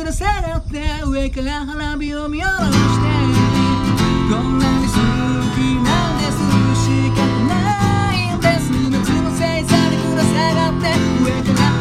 ぶら下がって上から花火を見下ろしてこんなに好きなんです仕方ないんです夏の星座にぶら下がって上から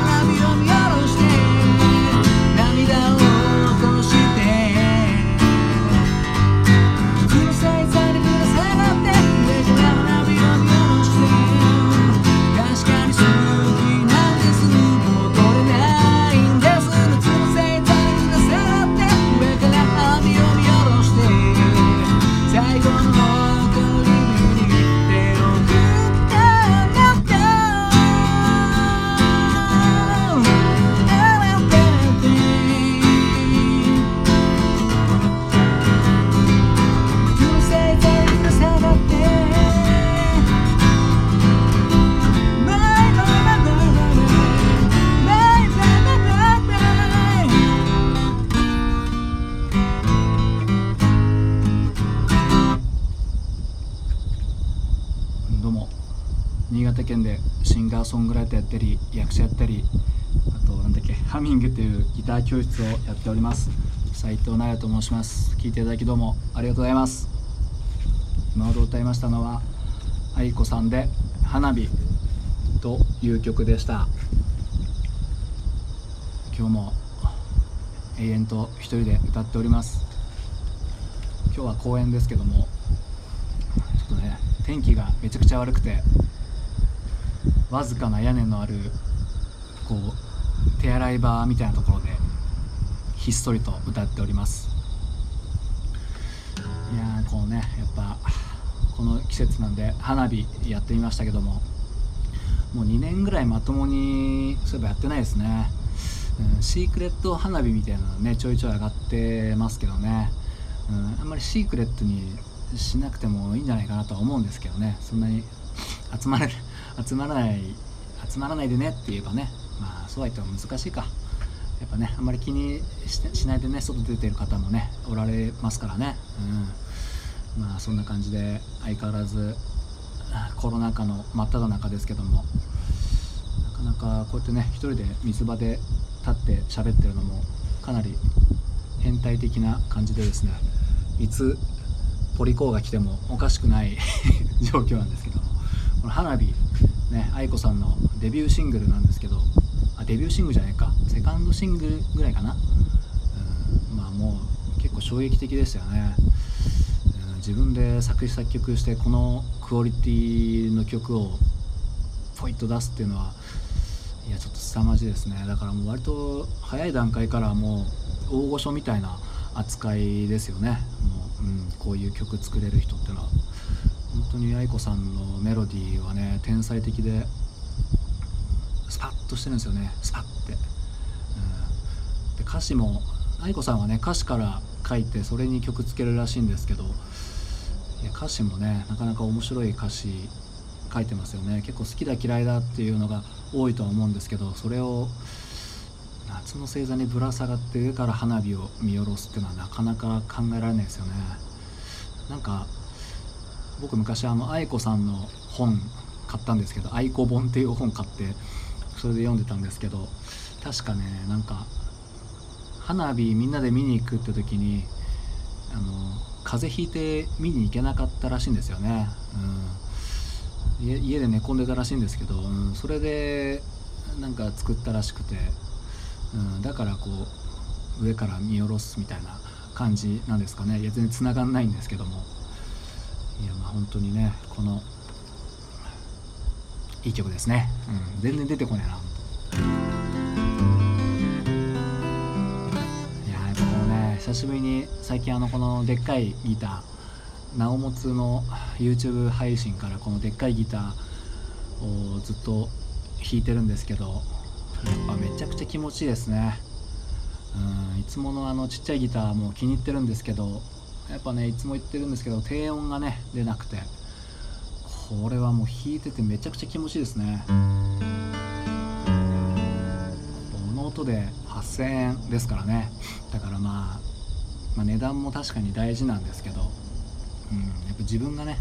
県でシンガーソングライターやったり役者やったりあとなんだっけハミングというギター教室をやっております。斉藤奈也と申します。聞いていただきどうもありがとうございます。今ほど歌いましたのは愛子さんで「花火」という曲でした。今日も永遠と一人で歌っております。今日は公演ですけどもちょっとね天気がめちゃくちゃ悪くてわずかな屋根のあるこう手洗い場みたいなところでひっそりと歌っております。いやこうねやっぱこの季節なんで花火やってみましたけどももう2年ぐらいまともにそういえばやってないですね、うん、シークレット花火みたいなのねちょいちょい上がってますけどね、うん、あんまりシークレットにしなくてもいいんじゃないかなとは思うんですけどね。そんなに集まれ集まらない集まらないでねって言えばねまあそうは言っても難しいか。やっぱねあんまり気にしないでね外出てる方もねおられますからね。うん。まあそんな感じで相変わらずコロナ禍の真っ只中ですけどもなかなかこうやってね一人で水場で立って喋ってるのもかなり変態的な感じでですねいつポリコーが来てもおかしくない 状況なんですけどもこの花火ね愛子さんのデビューシングルなんですけどあデビューシングルじゃないか。セカンドシングルぐらいかな、うん、まあもう結構衝撃的でしたよね、うん、自分で作詞作曲してこのクオリティの曲をポイッと出すっていうのはいやちょっと凄まじいですね。だからもう割と早い段階からもう大御所みたいな扱いですよね。もう、うん、こういう曲作れる人っていうのは。当に愛子さんのメロディーはね天才的でスパッとしてるんですよね。スパッて、うん、で歌詞も愛子さんはね歌詞から書いてそれに曲つけるらしいんですけどいや歌詞もねなかなか面白い歌詞書いてますよね。結構好きだ嫌いだっていうのが多いとは思うんですけどそれを夏の星座にぶら下がって上から花火を見下ろすっていうのはなかなか考えられないですよね。なんか僕昔あの愛子さんの本買ったんですけど「愛子本」っていう本買ってそれで読んでたんですけど確かねなんか花火みんなで見に行くって時にあの風邪ひいて見に行けなかったらしいんですよね、うん、家で寝込んでたらしいんですけど、うん、それでなんか作ったらしくて、うん、だからこう上から見下ろすみたいな感じなんですかね。いや全然繋がんないんですけども。いやまあ本当にねこのいい曲ですね、うん、全然出てこないないややっぱこのね久しぶりに最近あのこのでっかいギターなおもつの YouTube 配信からこのでっかいギターをずっと弾いてるんですけどやっぱめちゃくちゃ気持ちいいですね。うんいつものあのちっちゃいギターも気に入ってるんですけどやっぱねいつも言ってるんですけど低音がね出なくてこれはもう弾いててめちゃくちゃ気持ちいいですね。この音で8000円ですからね。だからまあ、まあ、値段も確かに大事なんですけど、うん、やっぱ自分がね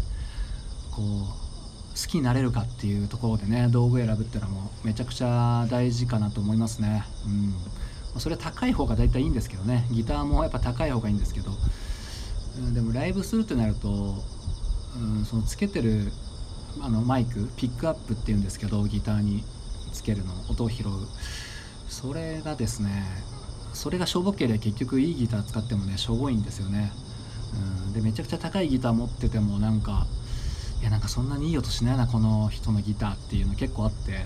こう好きになれるかっていうところでね道具選ぶっていうのもめちゃくちゃ大事かなと思いますね、うん、それは高い方が大体いいんですけどね。ギターもやっぱ高い方がいいんですけど、でもライブするってなると、うん、そのつけてるあのマイクピックアップっていうんですけどギターにつけるの音を拾う。それがですねそれがしょぼければ結局いいギター使ってもねしょぼいんですよね、うん、でめちゃくちゃ高いギター持っててもなんかいやなんかそんなにいい音しないなこの人のギターっていうの結構あって、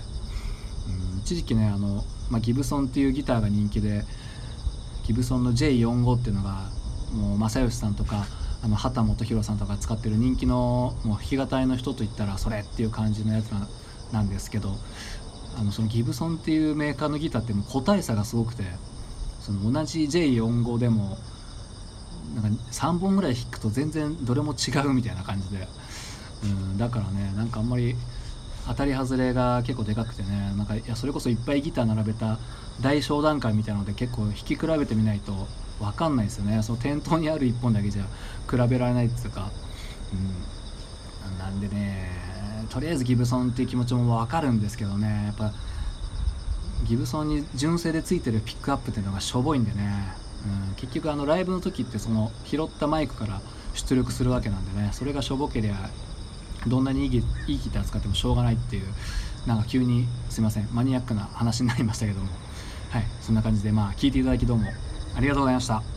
うん、一時期ねあの、まあ、ギブソンっていうギターが人気でギブソンの J45 っていうのがもう正義さんとかあの畑基博さんとか使ってる人気のもう弾き語りの人といったらそれっていう感じのやつなんですけどあのそのギブソンっていうメーカーのギターってもう個体差がすごくてその同じ J45 でもなんか3本ぐらい弾くと全然どれも違うみたいな感じで、うん、だからねなんかあんまり当たり外れが結構でかくてねなんかいやそれこそいっぱいギター並べた大小段階みたいなので結構弾き比べてみないと分かんないですよね。その店頭にある1本だけじゃ比べられないっていうか、うん、なんでねとりあえずギブソンっていう気持ちも分かるんですけどね。やっぱギブソンに純正でついてるピックアップっていうのがしょぼいんでね、うん、結局あのライブの時ってその拾ったマイクから出力するわけなんでね。それがしょぼけりゃどんなにいいいいギター使ってもしょうがないっていうなんか急にすいませんマニアックな話になりましたけどもはいそんな感じでまあ聞いていただきどうもありがとうございました。